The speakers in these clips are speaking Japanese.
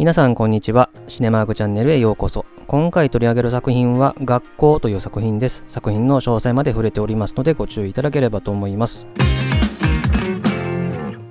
皆さんこんにちは。シネマーグチャンネルへようこそ。今回取り上げる作品は学校という作品です。作品の詳細まで触れておりますのでご注意いただければと思います。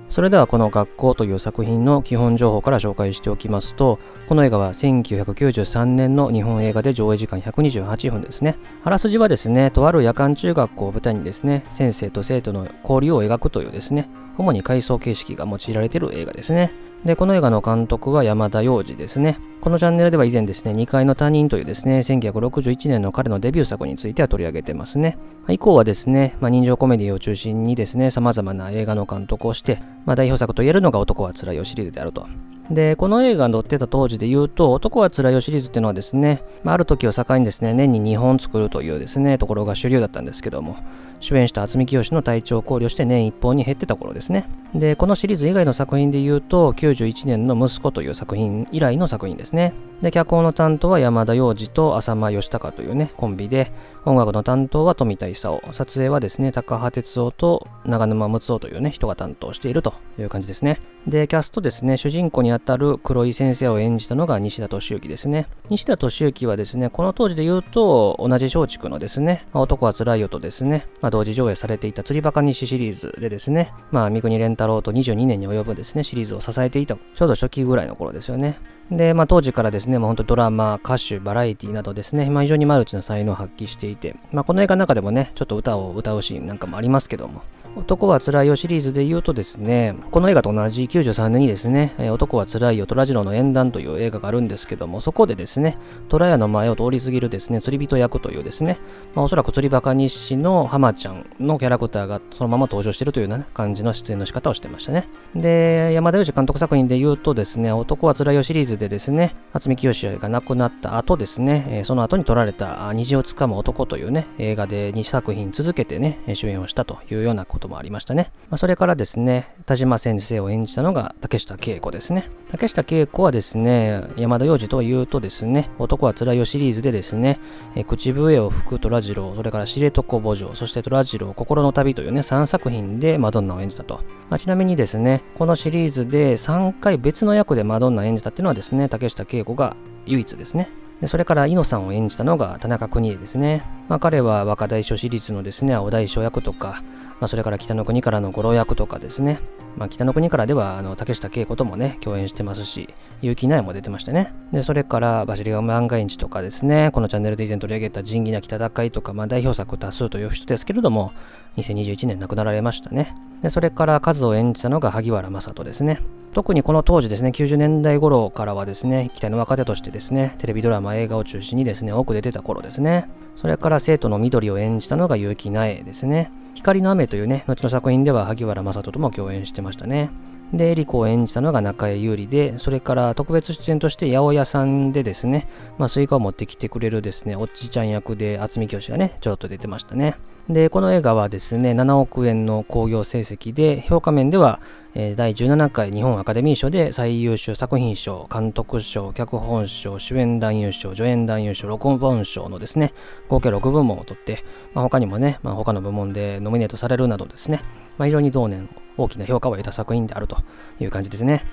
それではこの学校という作品の基本情報から紹介しておきますと、この映画は1993年の日本映画で上映時間128分ですね。あらすじはですね、とある夜間中学校を舞台にですね、先生と生徒の交流を描くというですね、主に回想形式が用いられている映画ですね。で、この映画の監督は山田洋次ですね。このチャンネルでは以前ですね、2階の他人というですね、1961年の彼のデビュー作については取り上げてますね。以降はですね、まあ、人情コメディを中心にですね、様々な映画の監督をして、まあ、代表作と言えるのが男はつらいよシリーズであると。で、この映画に撮ってた当時で言うと、男はつらいよシリーズっていうのはですね、まあ、ある時を境にですね、年に2本作るというですね、ところが主流だったんですけども、主演した渥美清の体調を考慮して年1本に減ってた頃ですね。で、このシリーズ以外の作品で言うと、91年の息子という作品以来の作品ですね。で、脚本の担当は山田洋次と浅間義孝というね、コンビで、音楽の担当は富田勲、撮影はですね、高羽哲夫と長沼睦夫というね、人が担当しているという感じですね。で、キャストですね、主人公にあたる黒井先生を演じたのが西田敏行ですね。西田敏行はですね、この当時で言うと、同じ松竹のですね、まあ、男はつらいよとですね、まあ、同時上映されていた釣りバカ西シリーズでですね、まあ、三国連太郎と22年に及ぶですね、シリーズを支えていた、ちょうど初期ぐらいの頃ですよね。で、まあ、当時からですね、まあ、本当ドラマ、歌手、バラエティなどですね、まあ、非常にマルチな才能を発揮していて、まあ、この映画の中でもね、ちょっと歌を歌うシーンなんかもありますけども、男はつらいよシリーズで言うとですね、この映画と同じ93年にですね、男はつらいよ虎次郎の縁談という映画があるんですけども、そこでですね、虎屋の前を通り過ぎるですね、釣り人役というですね、まあ、おそらく釣りバカ日誌の浜ちゃんのキャラクターがそのまま登場しているというような感じの出演の仕方をしてましたね。で、山田洋次監督作品で言うとですね、男はつらいよシリーズでですね、渥美清が亡くなった後ですね、その後に撮られた虹をつかむ男というね、映画で2作品続けてね、主演をしたというようなことこともありましたね。まあ、それからですね、田島先生を演じたのが竹下恵子ですね。竹下恵子はですね、山田洋次というとですね、男はつらいよシリーズでですね、え口笛を吹く虎次郎、それから知床墓場、そして虎次郎心の旅というね、3作品でマドンナを演じたと。まあ、ちなみにですね、このシリーズで3回別の役でマドンナを演じたっていうのはですね、竹下恵子が唯一ですね。でそれから、猪野さんを演じたのが田中邦衛ですね。まあ、彼は若大将シリーズのですね、青大将役とか、まあ、それから北の国からの五郎役とかですね。まあ、北の国からでは、あの、竹下恵子ともね、共演してますし、結城苗も出てましたね。で、それから、バシリガム万が一とかですね、このチャンネルで以前取り上げた仁義なき戦いとか、まあ、代表作多数という人ですけれども、2021年亡くなられましたね。で、それから、カズを演じたのが萩原正人ですね。特にこの当時ですね、90年代頃からはですね、期待の若手としてですね、テレビドラマ、映画を中心にですね、多く出てた頃ですね。それから生徒の緑を演じたのが裕木奈江ですね。光の雨というね、後の作品では萩原正人とも共演してましたね。で、えり子を演じたのが中江有里で、それから特別出演として八百屋さんでですね、まあ、スイカを持ってきてくれるですね、おっちゃん役で渥美清がね、ちょっと出てましたね。で、この映画はですね、7億円の興行成績で、評価面では、えー、第17回日本アカデミー賞で最優秀作品賞、監督賞、脚本賞、主演男優賞、助演男優賞、録音賞のですね、合計6部門を取って、まあ、他にもね、まあ、他の部門でノミネートされるなどですね、まあ、非常に同年大きな評価を得た作品であるという感じですね。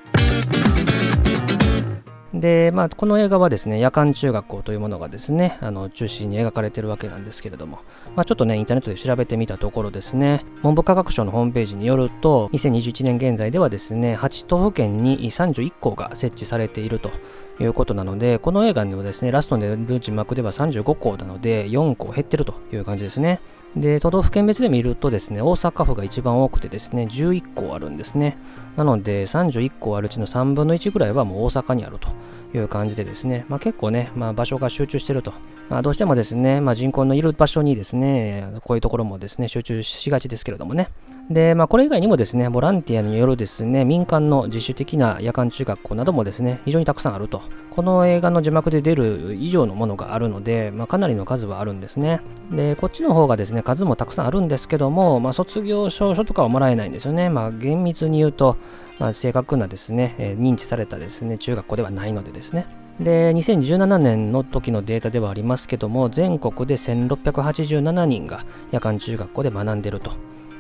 で、まあ、この映画はですね、夜間中学校というものがですね、あの中心に描かれてるわけなんですけれども、まあ、ちょっとね、インターネットで調べてみたところですね、文部科学省のホームページによると、2021年現在ではですね、8都府県に31校が設置されているということなので、この映画にはですね、ラストの字幕では35校なので、4校減ってるという感じですね。で、都道府県別で見るとですね、大阪府が一番多くてですね、11校あるんですね。なので、31校あるうちの3分の1ぐらいはもう大阪にあるという感じでですね、まあ、結構ね、まあ、場所が集中してると。まあ、どうしてもですね、まあ、人口のいる場所にですね、こういうところもですね、集中しがちですけれどもね。で、まあ、これ以外にもですね、ボランティアによるですね、民間の自主的な夜間中学校などもですね、非常にたくさんあると。この映画の字幕で出る以上のものがあるので、まあ、かなりの数はあるんですね。で、こっちの方がですね、数もたくさんあるんですけども、まあ、卒業証書とかはもらえないんですよね。まあ、厳密に言うと、まあ、正確なですね、えー、認知されたですね、中学校ではないのでですね。で、2017年の時のデータではありますけども、全国で1687人が夜間中学校で学んでいると。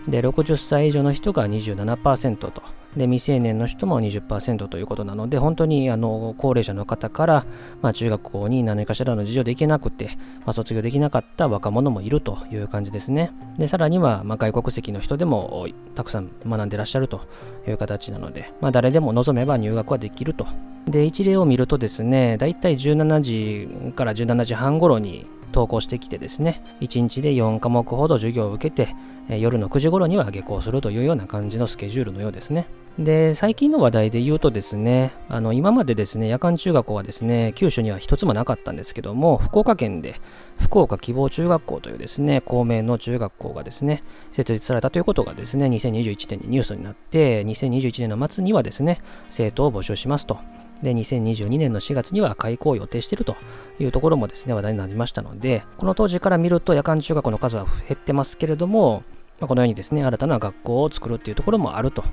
で、60歳以上の人が27%と。で、未成年の人も20%ということなので、本当にあの高齢者の方から、まあ、中学校に何かしらの事情で行けなくて、まあ、卒業できなかった若者もいるという感じですね。で、さらには、まあ、外国籍の人でもたくさん学んでらっしゃるという形なので、まあ、誰でも望めば入学はできると。で、一例を見るとですね、だいたい17時から17時半頃に登校してきてですね、1日で4科目ほど授業を受けて、夜の9時頃には下校するというような感じのスケジュールのようですね。で、最近の話題で言うとですね、あの、今までですね、夜間中学校はですね、九州には一つもなかったんですけども、福岡県で、福岡希望中学校というですね、公明の中学校がですね、設立されたということがですね、2021年にニュースになって、2021年の末にはですね、生徒を募集しますと。で、2022年の4月には開校を予定しているというところもですね、話題になりましたので、この当時から見ると夜間中学校の数は減ってますけれども、ま、このようにですね、新たな学校を作るっていうところもあると、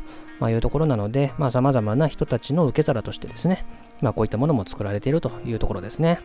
ま、いうところなので、まあ、様々な人たちの受け皿としてですね、まあ、こういったものも作られているというところですね。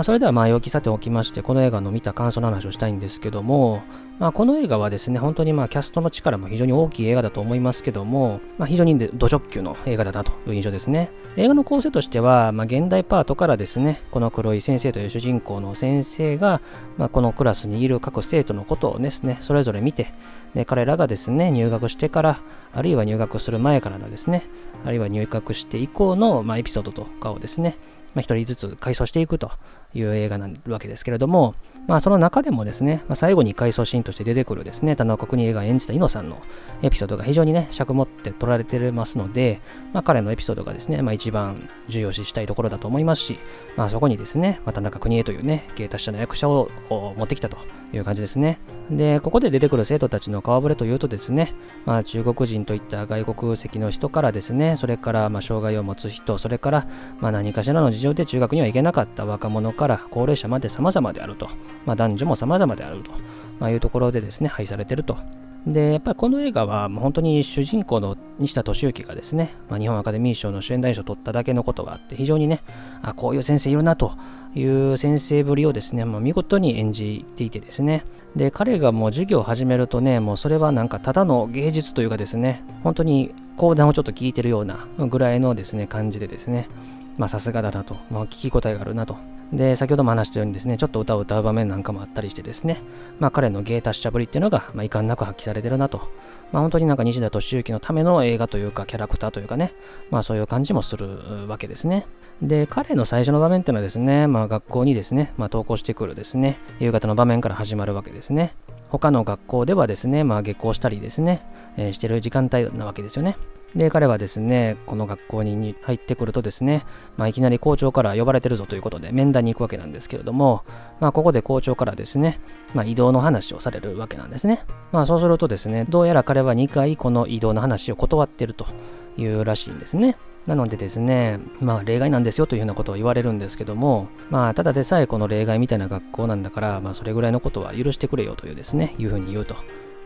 まあ、それでは前置きさておきまして、この映画の見た感想の話をしたいんですけども、まあ、この映画はですね、本当にまあキャストの力も非常に大きい映画だと思いますけども、まあ、非常に土直球の映画だなという印象ですね。映画の構成としては、まあ、現代パートからですね、この黒い先生という主人公の先生が、まあ、このクラスにいる各生徒のことをですね、それぞれ見て、で彼らがですね、入学してから、あるいは入学する前からのですね、あるいは入学して以降の、まあ、エピソードとかをですね、まあ、一人ずつ回想していくという映画なわけですけれども、まあ、その中でもですね、まあ、最後に回想シーンとして出てくるですね、田中邦衛が演じた猪野さんのエピソードが非常にね、尺持って撮られてますので、まあ、彼のエピソードがですね、まあ、一番重要視したいところだと思いますし、まあ、そこにですね、まあ、田中邦衛というね、芸達者の役者を持ってきたという感じですね。で、ここで出てくる生徒たちの顔ぶれというとですね、まあ、中国人といった外国籍の人からですね、それからまあ障害を持つ人、それからまあ何かしらの事情で中学には行けなかった若者から高齢者まで様々であると、まあ、男女も様々であると、まあ、いうところでですね、配されてると。で、やっぱりこの映画は本当に主人公の西田敏行がですね、まあ、日本アカデミー賞の主演男優賞を取っただけのことがあって、非常にね、あこういう先生いるなと。いう先生ぶりをですね、まあ、見事に演じていてですね、で、彼がもう授業を始めるとね、もうそれはなんかただの芸術というかですね、本当に講談をちょっと聞いてるようなぐらいのですね、感じでですね、まあさすがだなと、まあ、聞き応えがあるなと。で、先ほども話したようにですね、ちょっと歌を歌う場面なんかもあったりしてですね、まあ彼の芸達者ぶりっていうのが、まあ、遺憾なく発揮されてるなと。まあ本当になんか西田敏行のための映画というかキャラクターというかね、まあそういう感じもするわけですね。で、彼の最初の場面っていうのはですね、まあ学校にですね、まあ登校してくるですね、夕方の場面から始まるわけですね。他の学校ではですね、まあ下校したりですね、えー、してる時間帯なわけですよね。で、彼はですね、この学校に入ってくるとですね、まあ、いきなり校長から呼ばれてるぞということで面談に行くわけなんですけれども、まあ、ここで校長からですね、まあ、移動の話をされるわけなんですね。まあ、そうするとですね、どうやら彼は2回この移動の話を断ってるというらしいんですね。なのでですね、まあ例外なんですよというようなことを言われるんですけども、まあただでさえこの例外みたいな学校なんだから、まあそれぐらいのことは許してくれよというですね、いうふうに言うと。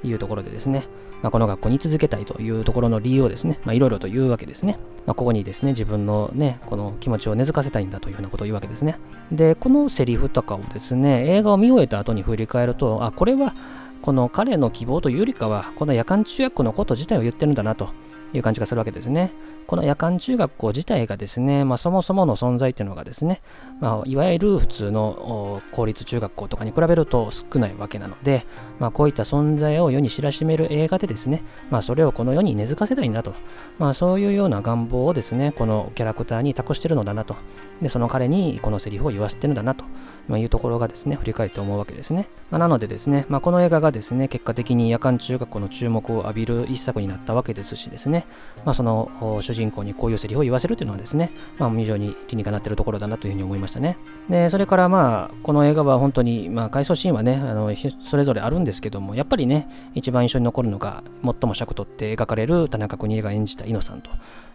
いうところでですね、まあ、この学校に続けたいというところの理由をですね、まあいろいろと言うわけですね。まあ、ここにですね、自分のね、この気持ちを根付かせたいんだというふうなことを言うわけですね。で、このセリフとかをですね、映画を見終えた後に振り返ると、あ、これはこの彼の希望というよりかは、この夜間中学のこと自体を言ってるんだなという感じがするわけですね。この夜間中学校自体がですね、まあ、そもそもの存在っていうのがですね、まあ、いわゆる普通の公立中学校とかに比べると少ないわけなので、まあ、こういった存在を世に知らしめる映画でですね、まあ、それをこの世に根付かせたいんだと、まあ、そういうような願望をですね、このキャラクターに託してるのだなと、でその彼にこのセリフを言わせてるんだなと、ま、いうところがですね、振り返って思うわけですね。まあ、なのでですね、まあ、この映画がですね、結果的に夜間中学校の注目を浴びる一作になったわけですしですね、まあ、その主人公にこういうセリフを言わせるというのはですね、まあ、非常に理にかなっているところだなというふうに思いましたね。で、それからまあ、この映画は本当に、まあ、回想シーンはね、あのそれぞれあるんですけども、やっぱりね、一番印象に残るのが、最も尺取って描かれる田中邦衛が演じた猪野さんと、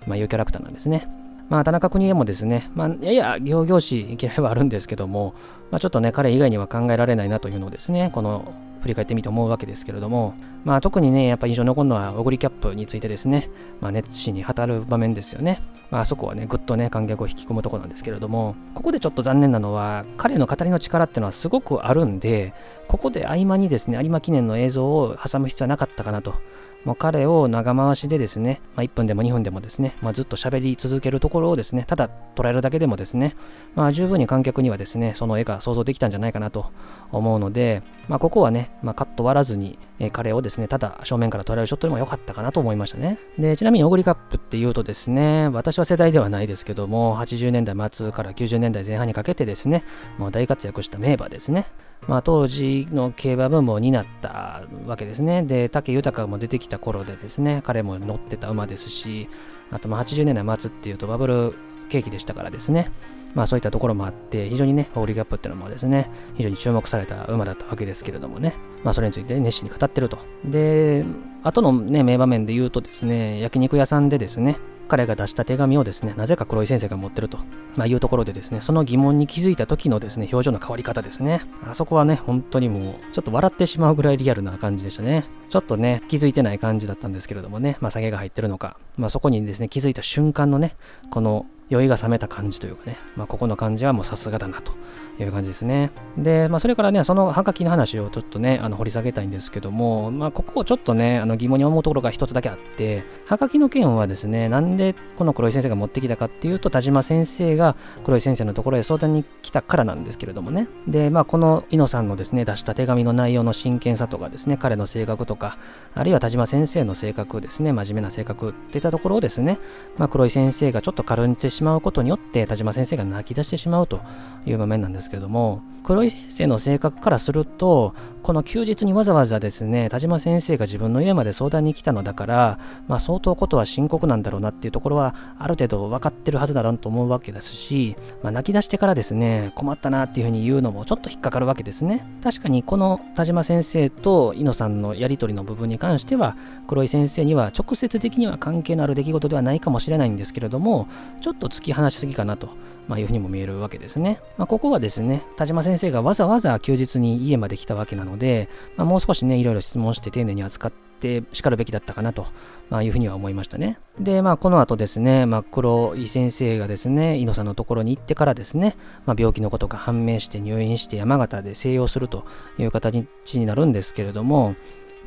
まあ、いうキャラクターなんですね。まあ、田中邦衛もですね、まあ、やや行々しい嫌いはあるんですけども、まあ、ちょっとね、彼以外には考えられないなというのをですね、この振り返ってみて思うわけですけれども、まあ、特にね、やっぱ印象に残るのは、オグリキャップについてですね、まあ、熱心に語る場面ですよね。まあそこはね、ぐっとね、観客を引き込むとこなんですけれども、ここでちょっと残念なのは、彼の語りの力っていうのはすごくあるんで、ここで合間にですね、有馬記念の映像を挟む必要はなかったかなと。もう彼を長回しでですね、まあ、1分でも2分でもですね、まあ、ずっと喋り続けるところをですね、ただ捉えるだけでもですね、まあ、十分に観客にはですね、その絵が想像できたんじゃないかなと思うので、まあ、ここはね、まあ、カット割らずに、え、彼をですね、ただ正面から捉えるショットでも良かったかなと思いましたね。で、ちなみにオグリカップっていうとですね、私は世代ではないですけども、80年代末から90年代前半にかけてですね、もう大活躍した名馬ですね。まあ、当時の競馬ブームを担ったわけですね。で、武豊も出てきた頃でですね、彼も乗ってた馬ですし、あとまあ80年代末っていうとバブル景気でしたからですね、まあそういったところもあって、非常にね、ホーリーガップっていうのもですね、非常に注目された馬だったわけですけれどもね、まあそれについて熱心に語ってると。で、後のね、名場面で言うとですね、焼肉屋さんでですね、彼が出した手紙をですね、なぜか黒井先生が持ってると、まあ、いうところでですね、その疑問に気づいた時のですね、表情の変わり方ですね。あそこはね、本当にもう、ちょっと笑ってしまうぐらいリアルな感じでしたね。ちょっとね、気づいてない感じだったんですけれどもね、まあ、下げが入ってるのか、まあ、そこにですね、気づいた瞬間のね、この酔いが冷めた感じというかね、まあ、ここの感じはもうさすがだなという感じですね。で、まあ、それからね、そのハガキの話をちょっとね、あの掘り下げたいんですけども、まあ、ここをちょっとね、あの疑問に思うところが一つだけあって、ハガキの件はですね、なんでこの黒井先生が持ってきたかっていうと、田島先生が黒井先生のところへ相談に来たからなんですけれどもね。で、まあ、この猪野さんのですね、出した手紙の内容の真剣さとかですね、彼の性格とか、あるいは田島先生の性格ですね、真面目な性格っていったところをですね、まあ、黒井先生がちょっと軽んじてしまうことによって、田島先生が泣き出してしまうという場面なんですけれども、黒井先生の性格からすると、この休日にわざわざですね、田島先生が自分の家まで相談に来たのだから、まあ、相当ことは深刻なんだろうなっていうところは、ある程度分かってるはずだろうと思うわけですし、まあ、泣き出してからですね、困ったなっていうふうに言うのもちょっと引っかかるわけですね。確かにこの田島先生と猪野さんのやりとりの部分に関しては、黒井先生には直接的には関係のある出来事ではないかもしれないんですけれども、ちょっと突き放しすぎかなと、まあ、いうふうにも見えるわけですね。まあ、ここはですね、田島先生がわざわざ休日に家まで来たわけなので、まあ、もう少しね、いろいろ質問して丁寧に扱ってしかるべきだったかなと、まあ、いうふうには思いましたね。で、まあ、この後ですね、まあ、黒井先生がですね、猪野さんのところに行ってからですね、まあ、病気のことが判明して入院して山形で静養するという形になるんですけれども、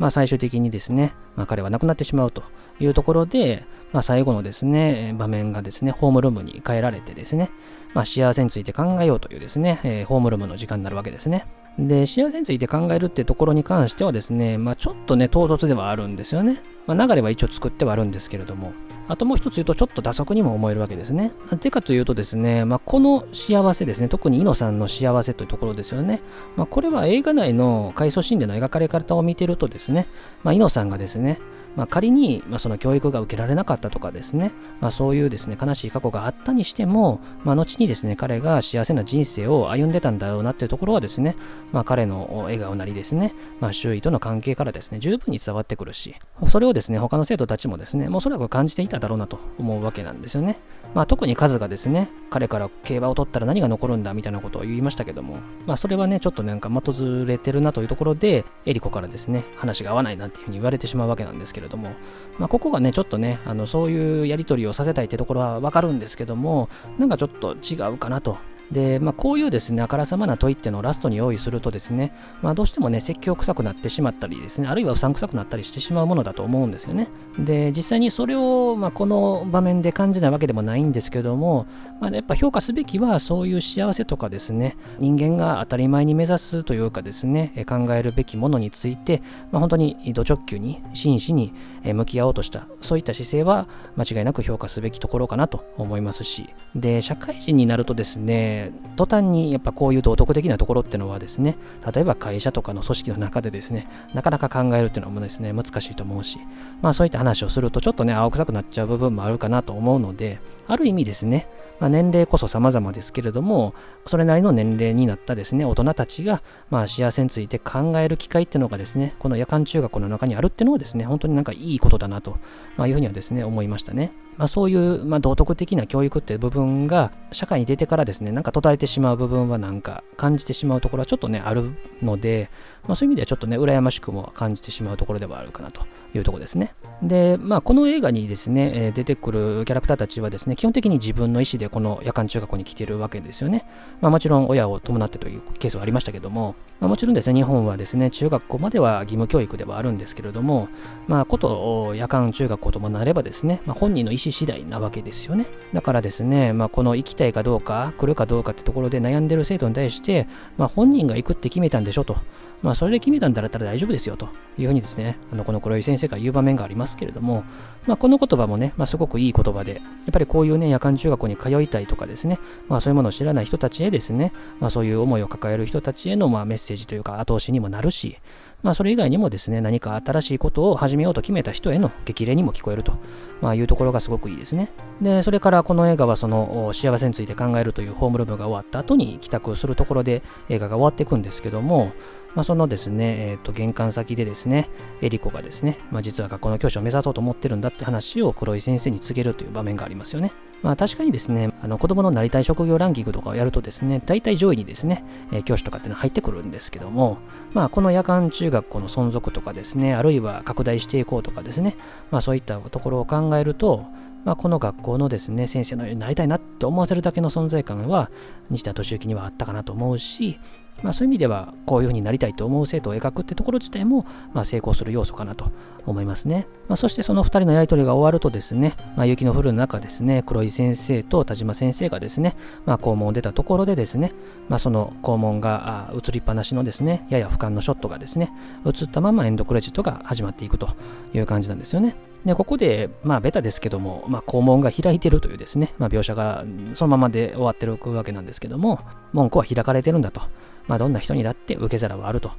まあ、最終的にですね、まあ、彼は亡くなってしまうというところで、まあ、最後のですね、場面がですね、ホームルームに帰られてですね、まあ、幸せについて考えようというですね、えー、ホームルームの時間になるわけですね。で、幸せについて考えるってところに関してはですね、まあ、ちょっとね、唐突ではあるんですよね。まあ、流れは一応作ってはあるんですけれども、あともう一つ言うと、ちょっと打足にも思えるわけですね。なぜかというとですね、まあ、この幸せですね、特にイノさんの幸せというところですよね。まあ、これは映画内の回想シーンでの描かれ方を見てるとですね、まあ、猪野さんがですね、まあ、仮に、まあ、その教育が受けられなかったとかですね、まあ、そういうですね、悲しい過去があったにしても、まあ、後にですね、彼が幸せな人生を歩んでたんだろうなっていうところはですね、まあ、彼の笑顔なりですね、まあ、周囲との関係からですね、十分に伝わってくるし、それをですね、他の生徒たちもですね、おそらく感じていただろうなと思うわけなんですよね。まあ、特にカズがですね、彼から競馬を取ったら何が残るんだみたいなことを言いましたけども、まあ、それはね、ちょっとなんか的ずれてるなというところで、エリコからですね、話が合わないなんていうふうに言われてしまうわけなんですけどれども、まあ、ここがね、ちょっとね、あのそういうやり取りをさせたいってところはわかるんですけども、なんかちょっと違うかなとで、まあ、こういうですね、あからさまな問いっていうのをラストに用意するとですね、まあ、どうしてもね、説教臭くなってしまったりですね、あるいはうさんくさくなったりしてしまうものだと思うんですよね。で、実際にそれを、まあ、この場面で感じないわけでもないんですけども、まあ、やっぱ評価すべきは、そういう幸せとかですね、人間が当たり前に目指すというかですね、考えるべきものについて、まあ、本当にド直球に、真摯に向き合おうとした、そういった姿勢は間違いなく評価すべきところかなと思いますし、で、社会人になるとですね、途端にやっぱこういう道徳的なところっていうのはですね、例えば会社とかの組織の中でですね、なかなか考えるっていうのもですね、難しいと思うし、まあそういった話をするとちょっとね、青臭くなっちゃう部分もあるかなと思うので、ある意味ですね、まあ、年齢こそ様々ですけれども、それなりの年齢になったですね、大人たちが、まあ幸せについて考える機会っていうのがですね、この夜間中学の中にあるっていうのはですね、本当になんかいいことだなと、まあ、いうふうにはですね、思いましたね。まあ、そういう、まあ、道徳的な教育っていう部分が社会に出てからですね、なんか途絶えてしまう部分はなんか感じてしまうところはちょっとね、あるので、まあ、そういう意味ではちょっとね、羨ましくも感じてしまうところではあるかなというところですね。で、まあ、この映画にですね、え出てくるキャラクターたちはですね、基本的に自分の意思でこの夜間中学校に来ているわけですよね。まあ、もちろん親を伴ってというケースはありましたけども、まあ、もちろんですね、日本はですね、中学校までは義務教育ではあるんですけれども、まあ、こと夜間中学校ともなればですね、まあ、本人の意思次第なわけですよね。だからですね、まあ、この行きたいかどうか、来るかどうかってところで悩んでる生徒に対して、まあ、本人が行くって決めたんでしょと。まあ、それで決めたんだったら大丈夫ですよというふうにですね、あのこの黒井先生が言う場面がありますけれども、まあ、この言葉もね、まあ、すごくいい言葉で、やっぱりこういうね、夜間中学校に通いたいとかですね、まあ、そういうものを知らない人たちへですね、まあ、そういう思いを抱える人たちへのまあメッセージというか後押しにもなるし、まあ、それ以外にもですね、何か新しいことを始めようと決めた人への激励にも聞こえると、まあ、いうところがすごくいいですね。で、それからこの映画はその幸せについて考えるというホームルームが終わった後に帰宅するところで映画が終わっていくんですけども、まあ、そのですね、えー、と玄関先でですね、エリコがですね、まあ、実は学校の教師を目指そうと思ってるんだって話を黒井先生に告げるという場面がありますよね。まあ確かにですね、あの子供のなりたい職業ランキングとかをやるとですね、大体上位にですね、え、教師とかっていうのは入ってくるんですけども、まあこの夜間中学校の存続とかですね、あるいは拡大していこうとかですね、まあそういったところを考えると、まあ、この学校のですね、先生のようになりたいなって思わせるだけの存在感は、西田敏行にはあったかなと思うし、まあ、そういう意味では、こういうふうになりたいと思う生徒を描くってところ自体も、まあ、成功する要素かなと思いますね。まあ、そしてその2人のやりとりが終わるとですね、まあ、雪の降る中ですね、黒井先生と田島先生がですね、まあ、校門を出たところでですね、まあ、その校門が映りっぱなしのですね、やや俯瞰のショットがですね、映ったままエンドクレジットが始まっていくという感じなんですよね。で、ここで、まあ、ベタですけども、まあ、校門が開いてるというですね、まあ、描写がそのままで終わってるわけなんですけども、門戸は開かれてるんだと。まあ、どんな人にだって受け皿はあると。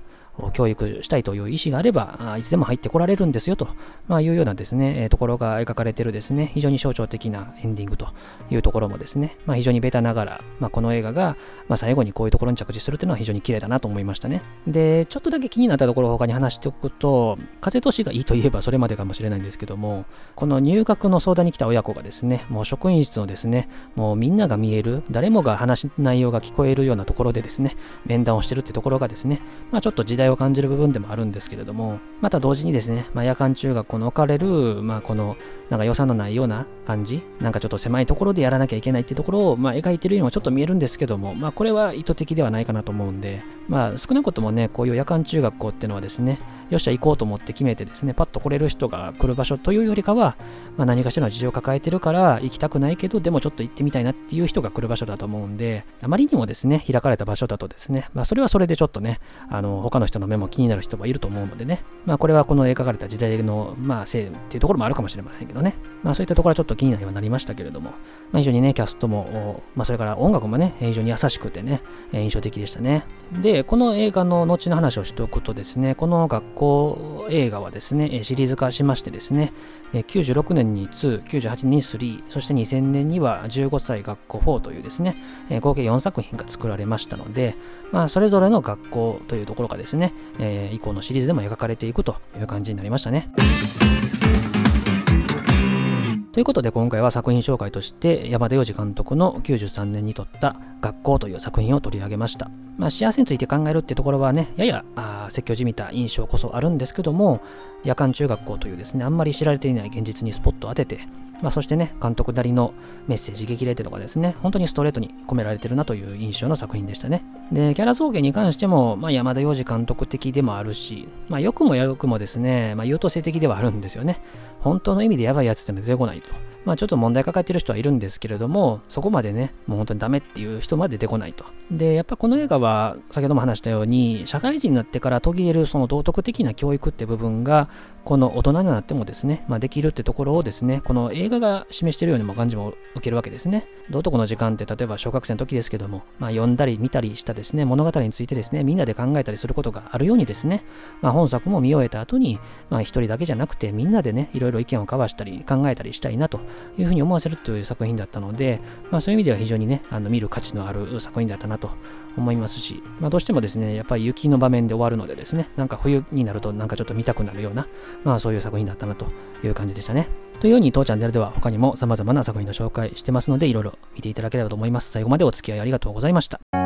教育したいという意思があれば、いつでも入ってこられるんですよと、まあ、いうようなですね、ところが描かれてるですね、非常に象徴的なエンディングというところもですね、まあ、非常にベタながら、まあ、この映画が、ま、最後にこういうところに着地するというのは非常に綺麗だなと思いましたね。で、ちょっとだけ気になったところを他に話しておくと、風通しがいいといえばそれまでかもしれないんですけども、この入学の相談に来た親子がですね、もう職員室のですね、もうみんなが見える、誰もが話す内容が聞こえ超えるようなところでですね、面談をしてるってところがですね、まあ、ちょっと時代を感じる部分でもあるんですけれども、また同時にですね、まあ、夜間中学校の置かれる、まあ、この、なんか予算のないような感じ、なんかちょっと狭いところでやらなきゃいけないってところを、まあ、描いてるようにもちょっと見えるんですけども、まあ、これは意図的ではないかなと思うんで、まあ、少なくともね、こういう夜間中学校っていうのはですね、よっしゃ行こうと思って決めてですね、パッと来れる人が来る場所というよりかは、まあ、何かしらの事情を抱えてるから行きたくないけど、でもちょっと行ってみたいなっていう人が来る場所だと思うんで、あまりにもですね、ですね開かれた場所だとですね、まあ、それはそれでちょっとね、あの、他の人の目も気になる人もいると思うのでね、まあ、これはこの描かれた時代の、まあ、せいっていうところもあるかもしれませんけどね、まあ、そういったところはちょっと気になりはなりましたけれども、まあ、非常にね、キャストも、まあ、それから音楽もね、非常に優しくてね、印象的でしたね。で、この映画の後の話をしておくとですね、この学校映画はですね、シリーズ化しましてですね、96年に2、98年に3、そして2000年には15歳学校4というですね、合計4作品が作られましたので、まあ、それぞれの学校というところがですね、えー、以降のシリーズでも描かれていくという感じになりましたね。ということで今回は作品紹介として山田洋次監督の93年に撮った学校という作品を取り上げました。まあ幸せについて考えるってところはね、やや説教じみた印象こそあるんですけども、夜間中学校というですね、あんまり知られていない現実にスポットを当てて、まあ、そしてね、監督なりのメッセージ、激励ってとかですね、本当にストレートに込められてるなという印象の作品でしたね。で、キャラ造形に関しても、まあ、山田洋次監督的でもあるし、まあ、良くも良くもですね、まあ、優等生的ではあるんですよね。本当の意味でやばいやつって出てこないと。まあちょっと問題抱えてる人はいるんですけれども、そこまでね、もう本当にダメっていう人まで出てこないと。で、やっぱこの映画は、先ほども話したように、社会人になってから途切れるその道徳的な教育って部分が、この大人になってもですね、まあ、できるってところをですね、この映画が示しているようにも感じも受けるわけですね。道徳の時間って例えば小学生の時ですけども、まあ、読んだり見たりしたですね、物語についてですね、みんなで考えたりすることがあるようにですね、まあ、本作も見終えた後に、まあ、一人だけじゃなくてみんなでね、いろいろ意見を交わしたり考えたりしたいなというふうに思わせるという作品だったので、まあ、そういう意味では非常にね、あの見る価値のある作品だったなと思いますし、まあ、どうしてもですね、やっぱり雪の場面で終わるのでですね、なんか冬になるとなんかちょっと見たくなるような、まあそういう作品だったなという感じでしたね。というように当チャンネルでは他にも様々な作品の紹介してますので、いろいろ見ていただければと思います。最後までお付き合いありがとうございました。